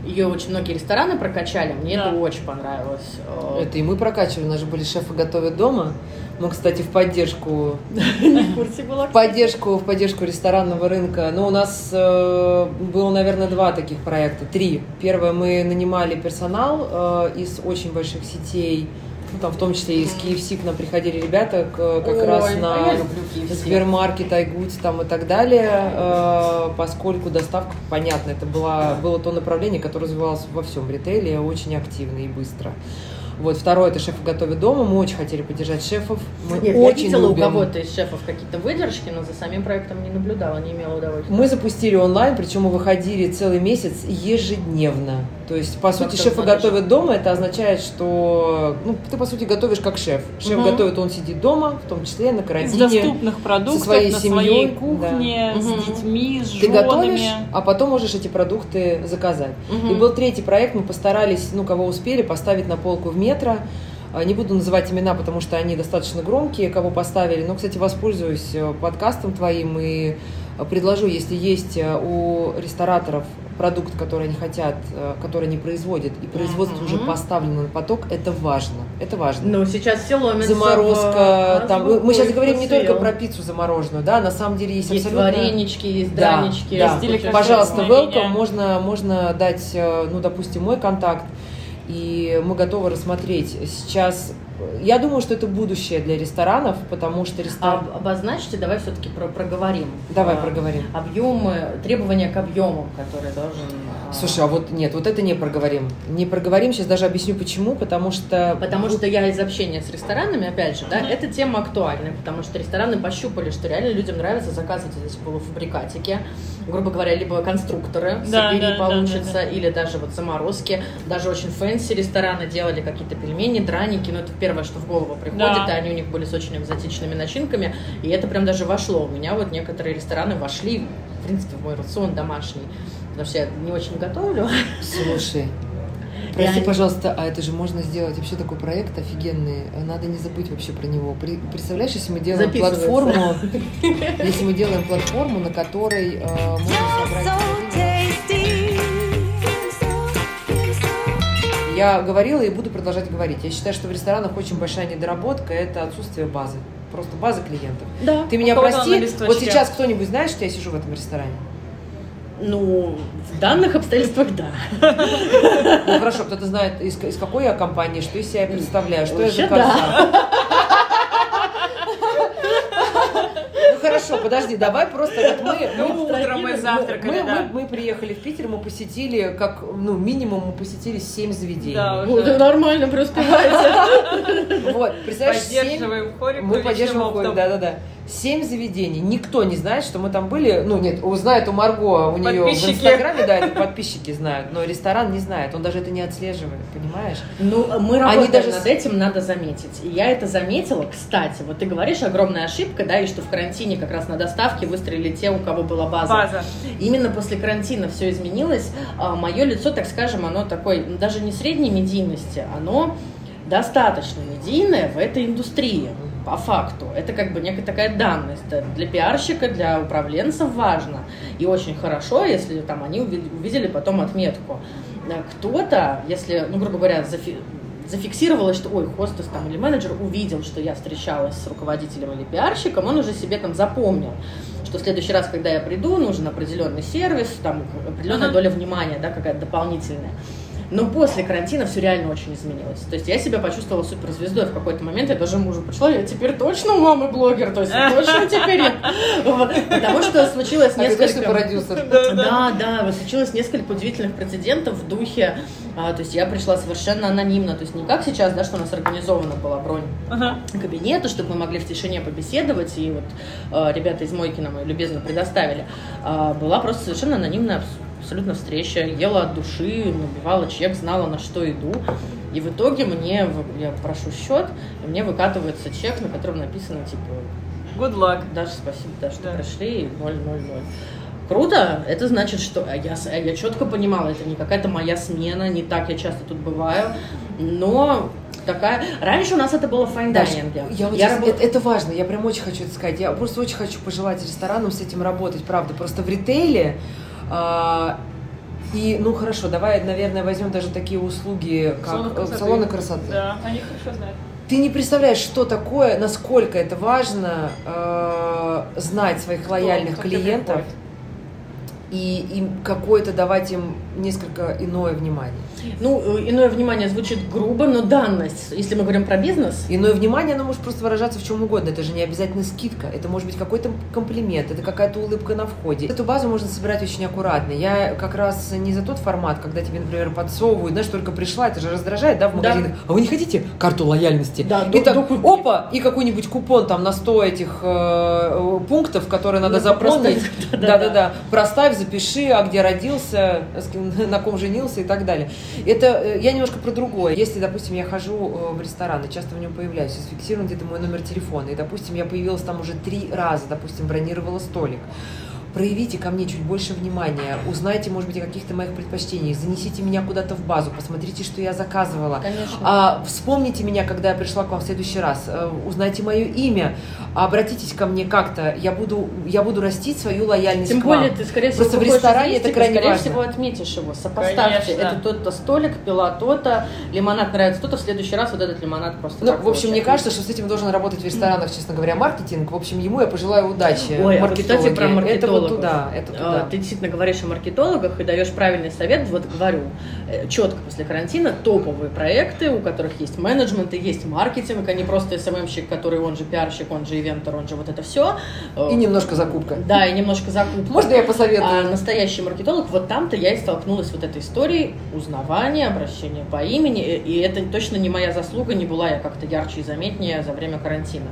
ее очень многие рестораны прокачали, мне да. это очень понравилось. Это и мы прокачивали, у нас же были шефы готовят дома. Мы, кстати, в поддержку... в курсе была. В поддержку, в поддержку ресторанного рынка. Ну, у нас э, было, наверное, два таких проекта, три. Первое, мы нанимали персонал э, из очень больших сетей, ну, там в том числе из KFC к нам приходили ребята к, как Ой, раз на Сбермаркет, Айгудс там и так далее, э, поскольку доставка, понятно, это было, было то направление, которое развивалось во всем ритейле очень активно и быстро. Вот, второе, это шефы готовят дома. Мы очень хотели поддержать шефов. Мы Нет, очень я видела любим. у кого-то из шефов какие-то выдержки, но за самим проектом не наблюдала, не имела удовольствия. Мы запустили онлайн, причем мы выходили целый месяц ежедневно. То есть, по сути, шефы смотришь? готовят дома, это означает, что ну, ты, по сути, готовишь как шеф. Шеф угу. готовит, он сидит дома, в том числе на карантине. Из доступных продуктов, со своей на семьей, своей кухне, да. с угу. детьми, с Ты женами. готовишь, а потом можешь эти продукты заказать. Угу. И был третий проект, мы постарались, ну, кого успели, поставить на полку в метро. А, не буду называть имена, потому что они достаточно громкие, кого поставили. Но, кстати, воспользуюсь э, подкастом твоим и предложу, если есть э, у рестораторов продукт, который они хотят, который они производят, и производство mm-hmm. уже поставлено на поток, это важно. Это важно. Ну, сейчас все ломится. Заморозка. Там, мы сейчас говорим не только про пиццу замороженную, да, на самом деле есть, есть абсолютно... варенички, есть дранички. Да, да. Пожалуйста, welcome. Можно, можно дать, ну, допустим, мой контакт и мы готовы рассмотреть сейчас я думаю, что это будущее для ресторанов, потому что ресторан... А, обозначьте, давай все-таки про проговорим. Давай а, проговорим. Объемы, требования к объемам, которые должен... Слушай, а вот нет, вот это не проговорим. Не проговорим, сейчас даже объясню почему, потому что... Потому что я из общения с ресторанами, опять же, да, mm-hmm. эта тема актуальна, потому что рестораны пощупали, что реально людям нравится заказывать эти полуфабрикатики, грубо говоря, либо конструкторы, да, да, получится, да, да, да. или даже вот заморозки. Даже очень fancy рестораны делали какие-то пельмени, драники, но это в первое, что в голову приходит, да. и они у них были с очень экзотичными начинками, и это прям даже вошло. У меня вот некоторые рестораны вошли, в принципе, в мой рацион домашний, потому что я не очень готовлю. Слушай, Прости, пожалуйста, а это же можно сделать вообще такой проект офигенный. Надо не забыть вообще про него. Представляешь, если мы делаем платформу, если мы делаем платформу, на которой э, можно собрать Я говорила и буду продолжать говорить. Я считаю, что в ресторанах очень большая недоработка – это отсутствие базы. Просто базы клиентов. Да. Ты меня прости, вот сейчас кто-нибудь знает, что я сижу в этом ресторане? Ну, в данных обстоятельствах, да. Ну, хорошо, кто-то знает, из, из какой я компании, что из себя я представляю, что Вообще, я заказала. Да. хорошо, подожди, давай просто вот мы... мы утром мы завтракали, мы, да. мы, мы приехали в Питер, мы посетили, как, ну, минимум мы посетили 7 заведений. Да, уже. Ну, нормально, преуспеваете. Вот, представляешь, Поддерживаем хорик, мы поддерживаем хорик, да-да-да семь заведений. Никто не знает, что мы там были. Ну, нет, знает у Марго, у нее в Инстаграме, да, это подписчики знают, но ресторан не знает. Он даже это не отслеживает, понимаешь? Ну, мы работаем Они даже... над этим, надо заметить. И я это заметила, кстати. Вот ты говоришь, огромная ошибка, да, и что в карантине как раз на доставке выстрелили те, у кого была база. База. Именно после карантина все изменилось. А, Мое лицо, так скажем, оно такой, даже не средней медийности, оно достаточно медийное в этой индустрии по факту. Это как бы некая такая данность. Для пиарщика, для управленцев важно. И очень хорошо, если там они увидели потом отметку. Э, кто-то, если, ну, грубо говоря, зафи зафиксировалось, что, ой, хостес там или менеджер увидел, что я встречалась с руководителем или пиарщиком, он уже себе там запомнил, что в следующий раз, когда я приду, нужен определенный сервис, там определенная uh-huh. доля внимания, да, какая-то дополнительная. Но после карантина все реально очень изменилось. То есть я себя почувствовала суперзвездой в какой-то момент. Я даже мужу пришла, я теперь точно у мамы блогер, то есть точно теперь. Потому что случилось а несколько... продюсер. Да, да, случилось несколько удивительных прецедентов в духе. А, то есть я пришла совершенно анонимно, то есть не как сейчас, да, что у нас организована была бронь кабинета, чтобы мы могли в тишине побеседовать, и вот а, ребята из Мойки нам любезно предоставили. Была просто совершенно анонимная абсолютно встреча, ела от души, набивала чек, знала, на что иду. И в итоге мне, я прошу счет, и мне выкатывается чек, на котором написано, типа, Good luck. Даша, спасибо, да, что да. прошли, 000. Круто, это значит, что я, я четко понимала, это не какая-то моя смена, не так я часто тут бываю, но такая... Раньше у нас это было в fine dining е. Я вот я сейчас, работ... это, это важно, я прям очень хочу это сказать. Я просто очень хочу пожелать ресторанам с этим работать, правда. Просто в ритейле и, ну хорошо, давай, наверное, возьмем даже такие услуги, как салоны красоты. Салоны красоты. Да, они хорошо знают. Ты не представляешь, что такое, насколько это важно э, знать своих лояльных Кто, клиентов. и им какое-то давать им несколько иное внимание. Ну, э, иное внимание звучит грубо, но данность, если мы говорим про бизнес. Иное внимание, оно может просто выражаться в чем угодно. Это же не обязательно скидка, это может быть какой-то комплимент, это какая-то улыбка на входе. Эту базу можно собирать очень аккуратно. Я как раз не за тот формат, когда тебе, например, подсовывают, знаешь, только пришла, это же раздражает, да, в магазинах. Да. А вы не хотите карту лояльности? Да, и так, опа, и какой-нибудь купон там на 100 этих э, пунктов, которые надо заполнить. Да-да-да. Проставь, запиши, а где родился, на ком женился и так далее. Это э, я немножко про другое. Если, допустим, я хожу э, в ресторан и часто в нем появляюсь, и зафиксирован где-то мой номер телефона, и, допустим, я появилась там уже три раза, допустим, бронировала столик, проявите ко мне чуть больше внимания, узнайте, может быть, о каких-то моих предпочтениях, занесите меня куда-то в базу, посмотрите, что я заказывала. Конечно. А, вспомните меня, когда я пришла к вам в следующий раз, а, узнайте мое имя, обратитесь ко мне как-то, я буду, я буду растить свою лояльность Тем к вам. более, ты, скорее всего, Просто в ресторане это крайне скорее важно. всего, отметишь его, сопоставьте. Конечно. Это тот-то столик, пила то-то, лимонад нравится то-то, в следующий раз вот этот лимонад просто Ну, в общем, мне кажется, что с этим должен работать в ресторанах, честно говоря, маркетинг. В общем, ему я пожелаю удачи. Ой, а кстати, про маркетологов. Это туда, это туда. Ты действительно говоришь о маркетологах и даешь правильный совет. Вот говорю, э, четко после карантина топовые проекты, у которых есть менеджмент и есть маркетинг, а не просто СММщик, который он же пиарщик, он же ивентор, он же вот это все. И немножко закупка. Да, и немножко закупка. Можно я посоветую? А настоящий маркетолог, вот там-то я и столкнулась вот этой историей узнавания, обращения по имени, и это точно не моя заслуга, не была я как-то ярче и заметнее за время карантина.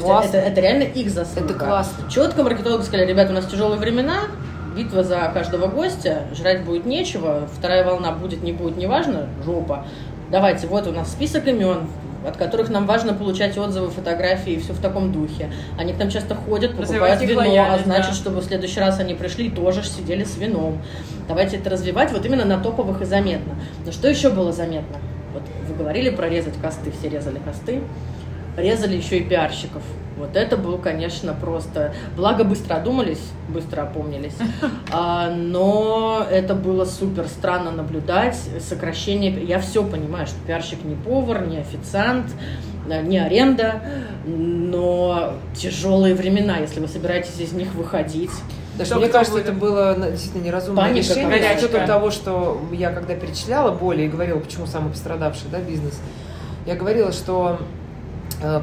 То есть это, это реально их заслуга. Это классно. Четко маркетологи сказали, ребята, у нас тяжелые времена, битва за каждого гостя, жрать будет нечего, вторая волна будет, не будет, неважно, жопа. Давайте, вот у нас список имен, от которых нам важно получать отзывы, фотографии и все в таком духе. Они к нам часто ходят, покупают вино, а значит, да. чтобы в следующий раз они пришли и тоже сидели с вином. Давайте это развивать вот именно на топовых и заметно. Но что еще было заметно? Вот вы говорили про резать косты, все резали косты резали еще и пиарщиков. Вот это было, конечно, просто... Благо, быстро одумались, быстро опомнились. А, но это было супер странно наблюдать. Сокращение... Я все понимаю, что пиарщик не повар, не официант, не аренда, но тяжелые времена, если вы собираетесь из них выходить. Даже мне кажется, это было действительно неразумное Паника, решение. С учетом того, что я когда перечисляла боли и говорила, почему самый пострадавший да, бизнес, я говорила, что Э,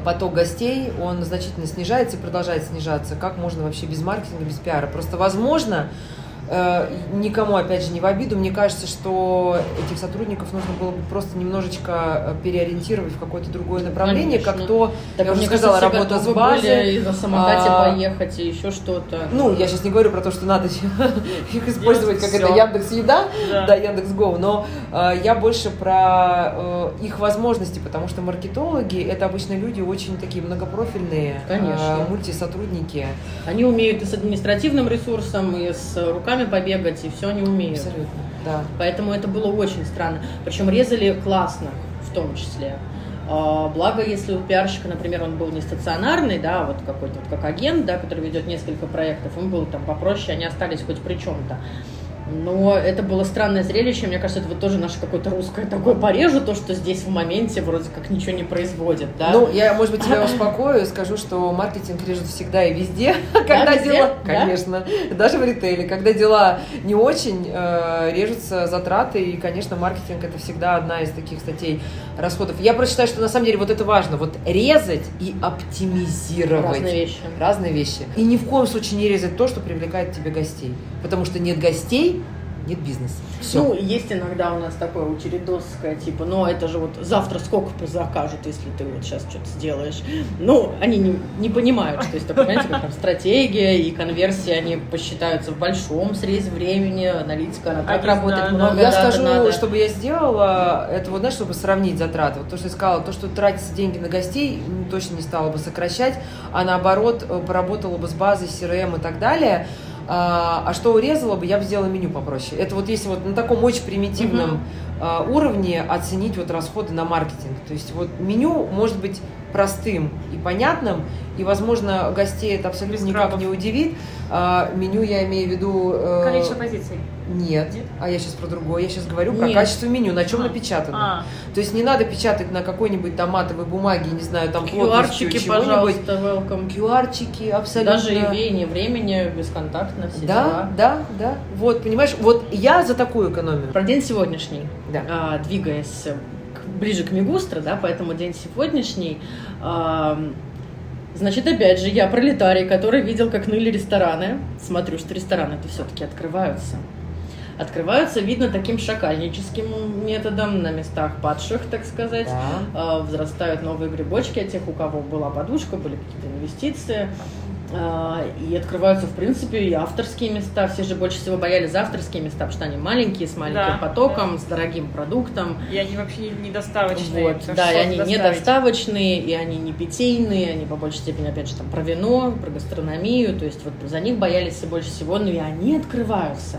поток гостей, он значительно снижается и продолжает снижаться. Как можно вообще без маркетинга, без пиара? Просто возможно, Э, никому, опять же, не в обиду. Мне кажется, что этих сотрудников нужно было бы просто немножечко э, переориентировать в какое-то другое направление, Конечно. как то, так, я уже сказала, работа с базой. на самокате а, поехать и еще что-то. Ну, я сейчас не говорю про то, что надо их использовать, как это Яндекс Еда, да, Яндекс Го, но э, я больше про их возможности, потому что маркетологи это обычно люди очень такие многопрофильные, Конечно. мультисотрудники. Они умеют и с административным ресурсом, и с руками руками побегать, и все они умеют. Абсолютно, да. Поэтому это было очень странно. Причем резали классно, в том числе. А, благо, если у пиарщика, например, он был не стационарный, да, вот какой-то вот как агент, да, который ведет несколько проектов, он был там попроще, они остались хоть при чем-то. Но это было странное зрелище. Мне кажется, это вот тоже наше какое-то русское такое порежу, то, что здесь в моменте вроде как ничего не производит, да? Ну, я, может быть, тебя успокою и скажу, что маркетинг режет всегда и везде. Когда везде? дела... Конечно. Даже в ритейле. Когда дела не очень, э, режутся затраты. И, конечно, маркетинг это всегда одна из таких статей расходов. Я прочитаю, что на самом деле вот это важно. Вот резать и оптимизировать. Разные вещи. Разные вещи. И ни в коем случае не резать то, что привлекает тебе гостей. Потому что нет гостей, нет бизнеса. Все. Ну, есть иногда у нас такое учредовское, типа, ну, это же вот завтра сколько закажут, если ты вот сейчас что-то сделаешь. Ну, они не, не понимают, что есть, понимаете, как там стратегия и конверсия, они посчитаются в большом срезе времени, аналитика, она как работает, много Я скажу, надо. чтобы я сделала, это вот, знаешь, чтобы сравнить затраты. Вот то, что я сказала, то, что тратится деньги на гостей, точно не стала бы сокращать, а наоборот, э, поработала бы с базой, CRM и так далее – а, а что урезала бы, я бы сделала меню попроще. Это вот если вот на таком очень примитивном, uh-huh. уровне оценить вот расходы на маркетинг. То есть вот меню может быть простым и понятным, и, возможно, гостей это абсолютно никак не удивит. А, меню я имею в виду... Э, Количество позиций. Нет. Нет, а я сейчас про другое. Я сейчас говорю про Нет. качество меню, на чем а. напечатано. А. То есть не надо печатать на какой-нибудь томатовой бумаге, не знаю, там QR-чики, пожалуйста, welcome. QR-чики, абсолютно. Даже и веяние времени, бесконтактно, все Да, дела. да, да. Вот, понимаешь, вот я за такую экономию. Про день сегодняшний. Да. А, двигаясь ближе к Мегустро, да, поэтому день сегодняшний. Значит, опять же, я пролетарий, который видел, как ныли рестораны. Смотрю, что рестораны-то все-таки открываются. Открываются, видно, таким шакальническим методом на местах падших, так сказать. Да. Взрастают новые грибочки, а тех, у кого была подушка, были какие-то инвестиции. А, и открываются, в принципе, и авторские места. Все же больше всего боялись авторские места, потому что они маленькие, с маленьким да, потоком, да. с дорогим продуктом. И они вообще не доставочные. Вот, да, и они доставить. не доставочные, и они не питейные, они по большей степени, опять же, там, про вино, про гастрономию. То есть вот за них боялись все больше всего, но и они открываются.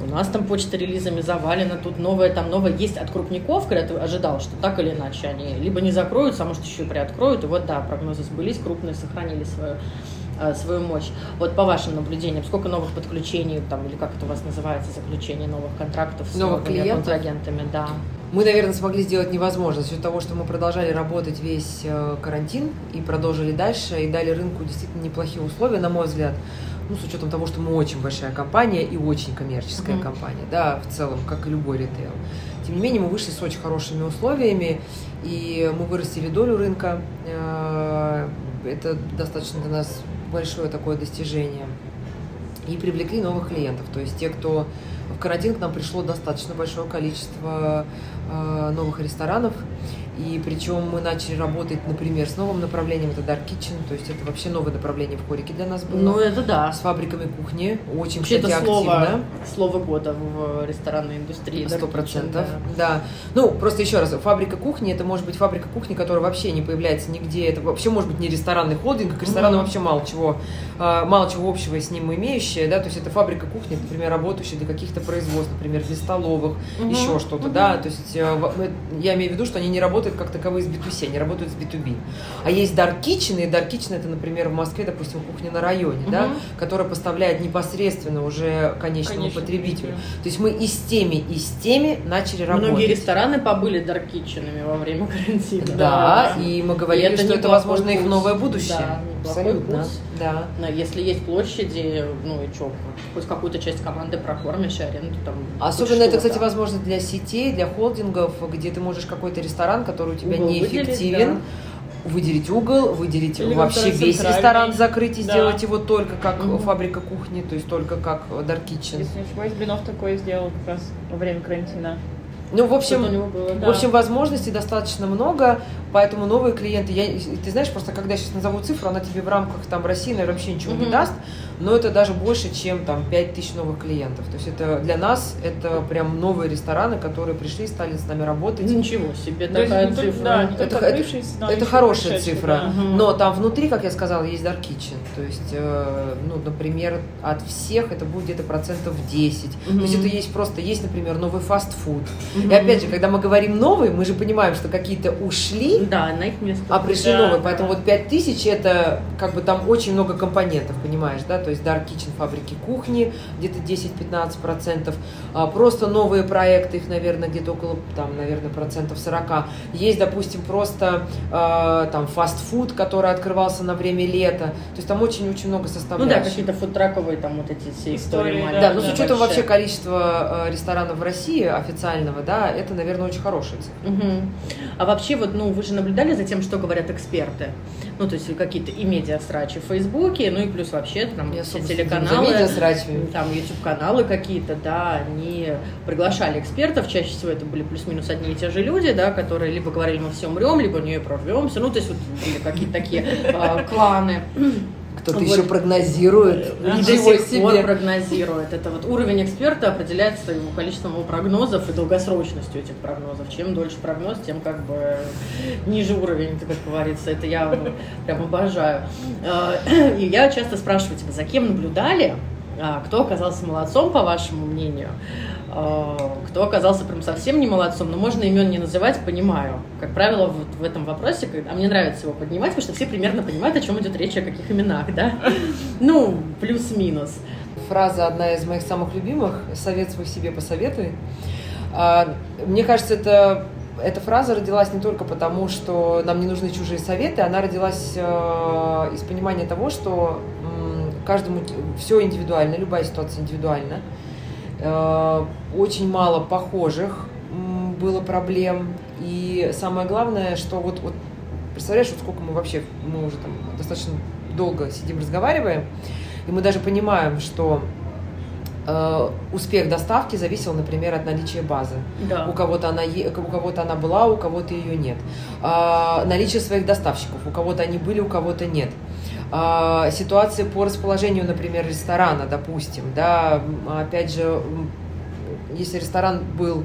У нас там почта релизами завалена, тут новое, там новое есть от крупников, когда ты ожидал, что так или иначе они либо не закроются, а может еще и приоткроют. И вот да, прогнозы сбылись, крупные сохранили свою свою мощь. Вот по вашим наблюдениям, сколько новых подключений, там, или как это у вас называется, заключение новых контрактов с новых клиентов? контрагентами, да. Мы, наверное, смогли сделать невозможно за счет того, что мы продолжали работать весь э, карантин и продолжили дальше, и дали рынку действительно неплохие условия, на мой взгляд. Ну, с учетом того, что мы очень большая компания и очень коммерческая mm-hmm. компания, да, в целом, как и любой ритейл. Тем не менее, мы вышли с очень хорошими условиями, и мы вырастили долю рынка. Э, это достаточно для нас большое такое достижение. И привлекли новых клиентов. То есть те, кто в карантин к нам пришло достаточно большое количество э, новых ресторанов. И причем мы начали работать, например, с новым направлением, это Dark Kitchen, то есть это вообще новое направление в хорике для нас было. Ну, это да. С фабриками кухни, очень, вообще кстати, это слово, активно. Слово года в ресторанной индустрии. Сто процентов, да. да. Ну, просто еще раз, фабрика кухни, это может быть фабрика кухни, которая вообще не появляется нигде, это вообще может быть не ресторанный холдинг, к ресторану mm-hmm. вообще мало чего, а, мало чего общего с ним имеющая, да, то есть это фабрика кухни, например, работающая для каких-то производств, например, для столовых, mm-hmm. еще что-то, mm-hmm. да, то есть э, я имею в виду, что они не работают как таковые с B2C, они работают с B2B. А есть Dark Kitchen, и Dark Kitchen это, например, в Москве, допустим, кухня на районе, угу. да, которая поставляет непосредственно уже конечному Конечно, потребителю. То есть мы и с теми, и с теми начали работать. Многие рестораны побыли Dark Kitchen'ами во время карантина. Да, да. и мы говорили, и это что это, возможно, их новое будущее. Да, Абсолютно. Да. Но если есть площади, ну и что, хоть какую-то часть команды прокормишь, аренду там. Особенно это, кстати, возможно для сетей, для холдингов, где ты можешь какой-то ресторан, который у тебя Угол неэффективен, выделить, да. выделить угол, выделить Или вообще весь ресторан закрыть и да. сделать его только как угу. фабрика кухни, то есть только как Dark Kitchen. Если не ошибаюсь, Блинов такое сделал как раз во время карантина. Ну, в общем, было, да. в общем, возможностей достаточно много. Поэтому новые клиенты, я, ты знаешь, просто когда я сейчас назову цифру, она тебе в рамках там России, наверное, вообще ничего mm-hmm. не даст, но это даже больше, чем там 5 тысяч новых клиентов. То есть это для нас это прям новые рестораны, которые пришли, стали с нами работать. Ничего себе, такая То цифра. Да, это, это, да, это хорошая цифра, да. но там внутри, как я сказала, есть Dark Kitchen. То есть, э, ну, например, от всех это будет где-то процентов 10. Mm-hmm. То есть это есть просто, есть, например, новый фастфуд. Mm-hmm. И опять же, когда мы говорим новый, мы же понимаем, что какие-то ушли, да, на их место. А пришли да, новые. Поэтому вот 5000 это как бы там очень много компонентов, понимаешь, да? То есть Dark Kitchen фабрики кухни, где-то 10-15%. А, просто новые проекты, их, наверное, где-то около, там, наверное, процентов 40. Есть, допустим, просто э, там фастфуд, который открывался на время лета. То есть там очень-очень много составляющих. Ну да, какие-то фудтраковые там вот эти все истории. истории да, да, но с учетом вообще количества э, ресторанов в России официального, да, это, наверное, очень хорошая цифра. Угу. А вообще вот, ну, вы же наблюдали за тем, что говорят эксперты? Ну, то есть какие-то и медиа-срачи в Фейсбуке, ну и плюс вообще там Я, все телеканалы, там YouTube-каналы какие-то, да, они приглашали экспертов, чаще всего это были плюс-минус одни и те же люди, да, которые либо говорили, мы все умрем, либо не прорвемся, ну, то есть вот были какие-то такие а, кланы. Кто-то вот. еще прогнозирует. И до сих себе. пор прогнозирует. Это вот уровень эксперта определяется его количеством его прогнозов и долгосрочностью этих прогнозов. Чем дольше прогноз, тем как бы ниже уровень, как говорится. Это я прям обожаю. А, и я часто спрашиваю тебя, за кем наблюдали, а, кто оказался молодцом, по вашему мнению. Кто оказался прям совсем не молодцом, но можно имен не называть, понимаю. Как правило, вот в этом вопросе, а мне нравится его поднимать, потому что все примерно понимают, о чем идет речь, о каких именах, да? Ну, плюс-минус. Фраза одна из моих самых любимых «Совет свой себе посоветуй». А, мне кажется, это эта фраза родилась не только потому, что нам не нужны чужие советы, она родилась э, из понимания того, что каждому все индивидуально, любая ситуация индивидуальна. Э, очень мало похожих было проблем. И самое главное, что вот, вот представляешь, вот сколько мы вообще, мы уже там достаточно долго сидим, разговариваем, и мы даже понимаем, что э, успех доставки зависел, например, от наличия базы. Да. У кого-то она у кого-то она была, у кого-то ее нет. Э, наличие своих доставщиков, у кого-то они были, у кого-то нет. Э, ситуации по расположению, например, ресторана, допустим, да, опять же, если ресторан был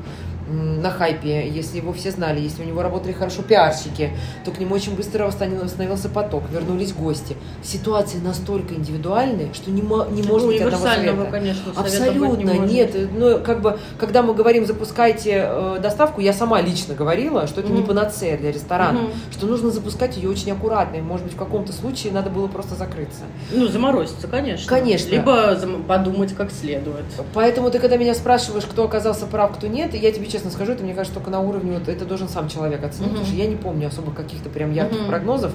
на хайпе, если его все знали, если у него работали хорошо пиарщики, то к нему очень быстро восстановился поток, вернулись гости. Ситуации настолько индивидуальные, что не, не может быть одного совета. конечно, Абсолютно не нет. Ну, как бы, когда мы говорим запускайте э, доставку, я сама лично говорила, что это mm-hmm. не панацея для ресторана, mm-hmm. что нужно запускать ее очень аккуратно, и, может быть, в каком-то случае надо было просто закрыться. Ну, заморозиться, конечно. Конечно. Либо подумать как следует. Поэтому ты, когда меня спрашиваешь, кто оказался прав, кто нет, я тебе честно скажу, это, мне кажется, только на уровне, вот, это должен сам человек оценить, mm-hmm. потому что я не помню особо каких-то прям ярких mm-hmm. прогнозов.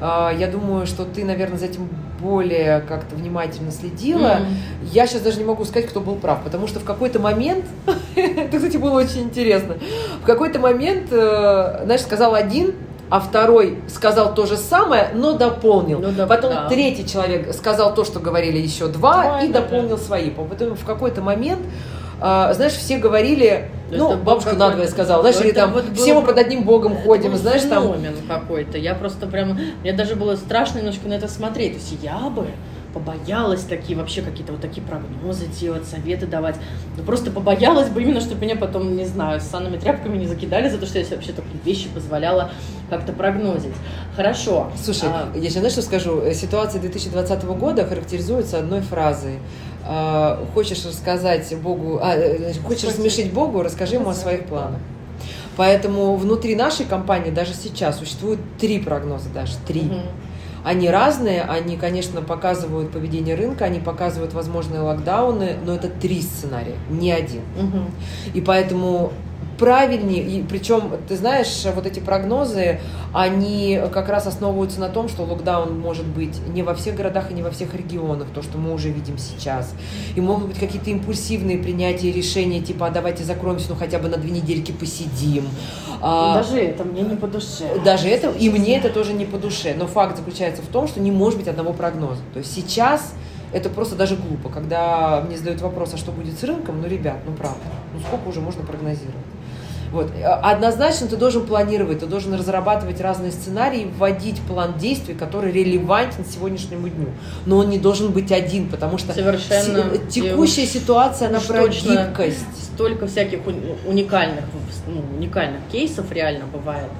А, я думаю, что ты, наверное, за этим более как-то внимательно следила. Mm-hmm. Я сейчас даже не могу сказать, кто был прав, потому что в какой-то момент, это, кстати, было очень интересно, в какой-то момент, э, знаешь, сказал один, а второй сказал то же самое, но дополнил. Ну, да, Потом да. третий человек сказал то, что говорили еще два, два и дополнил да. свои. Потом в какой-то момент а, знаешь, все говорили, ну, это бабушка надвое сказала, знаешь, или там, вот все мы под одним богом ходим, был знаешь, там... какой-то, я просто прям, мне даже было страшно немножко на это смотреть, то есть я бы побоялась такие вообще какие-то вот такие прогнозы делать, советы давать. Ну, просто побоялась бы именно, чтобы меня потом, не знаю, с санными тряпками не закидали за то, что я себе вообще такие вещи позволяла как-то прогнозить. Хорошо. Слушай, а... я сейчас знаешь, что скажу? Ситуация 2020 года характеризуется одной фразой. А, хочешь рассказать Богу, а, э, хочешь рассмешить Богу, расскажи ему о своих планах. Поэтому внутри нашей компании даже сейчас существует три прогноза, даже три. Угу. Они разные, они, конечно, показывают поведение рынка, они показывают возможные локдауны, но это три сценария, не один. Угу. И поэтому правильнее, и причем, ты знаешь, вот эти прогнозы, они как раз основываются на том, что локдаун может быть не во всех городах и не во всех регионах, то, что мы уже видим сейчас. И могут быть какие-то импульсивные принятия решений, типа, а давайте закроемся, ну хотя бы на две недельки посидим. А, даже это мне не по душе. Даже это, и мне это тоже не по душе. Но факт заключается в том, что не может быть одного прогноза. То есть сейчас это просто даже глупо, когда мне задают вопрос, а что будет с рынком, ну, ребят, ну, правда, ну, сколько уже можно прогнозировать? Вот. Однозначно ты должен планировать, ты должен разрабатывать разные сценарии, вводить план действий, который релевантен сегодняшнему дню. Но он не должен быть один, потому что Совершенно текущая ситуация, она про гибкость. Столько всяких уникальных, ну, уникальных кейсов реально бывает.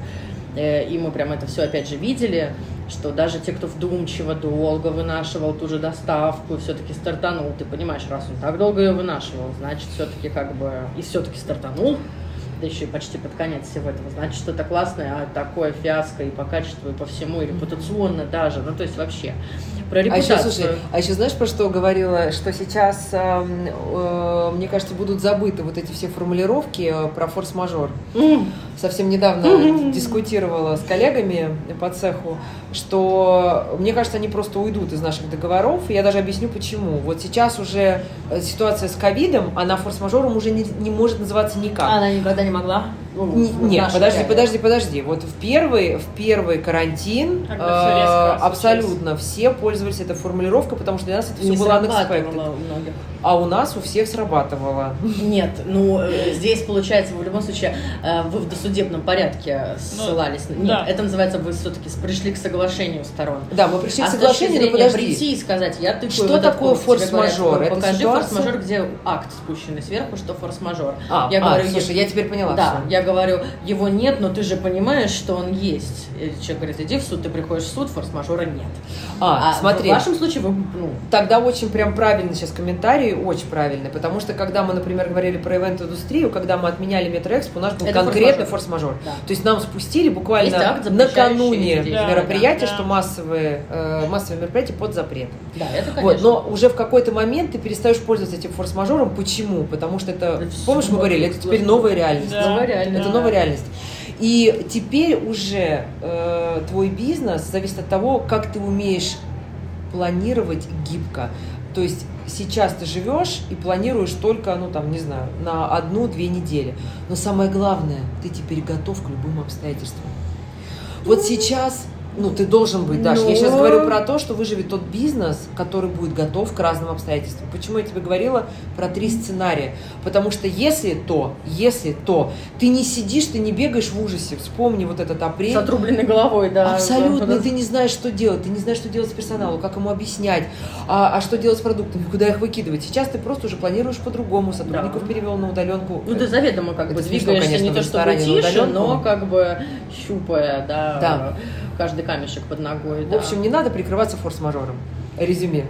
Э, и мы прям это все опять же видели, что даже те, кто вдумчиво, долго вынашивал ту же доставку, все-таки стартанул, ты понимаешь, раз он так долго ее вынашивал, значит, все-таки как бы и все-таки стартанул, да еще и почти под конец всего этого, значит, что-то классное, а такое фиаско и по качеству, и по всему, и репутационно даже, ну, то есть вообще. Про репутацию. А еще, слушай, а еще знаешь, про что говорила? Что сейчас, э, э, мне кажется, будут забыты вот эти все формулировки э, про форс-мажор. Mm. Совсем недавно mm-hmm. дискутировала с коллегами по цеху, что, мне кажется, они просто уйдут из наших договоров. И я даже объясню, почему. Вот сейчас уже э, ситуация с ковидом, она форс-мажором уже не, не может называться никак. Она никогда не могла? Ну, нет, подожди, реалии. подожди, подожди. Вот в первый, в первый карантин э, абсолютно все пользовались этой формулировкой, потому что для нас это все не было unexpected. А у нас у всех срабатывало. Нет, ну э, здесь получается в любом случае э, вы в досудебном порядке ну, ссылались. Ну, Нет, да. это называется вы все-таки пришли к соглашению сторон. Да, мы пришли а к соглашению, но подожди. прийти и сказать, я тыкаю Что такое форс-мажор? Покажи форс-мажор, где акт спущенный сверху, что форс-мажор. А, я а, говорю, слушай, я теперь поняла Да, все. я говорю, его нет, но ты же понимаешь, что он есть. И человек говорит, иди в суд, ты приходишь в суд, форс-мажора нет. А, а смотри. В вашем случае вы, ну... Тогда очень прям правильный сейчас комментарий, очень правильный, потому что когда мы, например, говорили про ивент-индустрию, когда мы отменяли Метроэкспо, у нас был Это конкретный форс-мажор. Форс да. То есть нам спустили буквально акт, накануне да, мероприятия, да, что массовые, э, массовые мероприятия под запретом. Да, это конечно. Вот, но уже в какой-то момент ты перестаешь пользоваться этим форс-мажором. Почему? Потому что это, это помнишь, мы говорили, это теперь новая реальность. Да. Новая реальность. Это новая реальность. И теперь уже э, твой бизнес зависит от того, как ты умеешь планировать гибко. То есть сейчас ты живешь и планируешь только, ну там, не знаю, на одну-две недели. Но самое главное, ты теперь готов к любым обстоятельствам. Вот сейчас ну, ты должен быть, Даша. Но... Я сейчас говорю про то, что выживет тот бизнес, который будет готов к разным обстоятельствам. Почему я тебе говорила про три сценария? Потому что если то, если то, ты не сидишь, ты не бегаешь в ужасе. Вспомни вот этот апрель. С отрубленной головой, да. Абсолютно. Да. Ты не знаешь, что делать. Ты не знаешь, что делать с персоналом, как ему объяснять, а, а что делать с продуктами, куда их выкидывать. Сейчас ты просто уже планируешь по-другому. Сотрудников да. перевел на удаленку. Ну, ты заведомо как бы двигаешься конечно, не то чтобы тише, но как бы щупая, да. Да каждый камешек под ногой. В общем, не надо прикрываться форс-мажором. Резюме.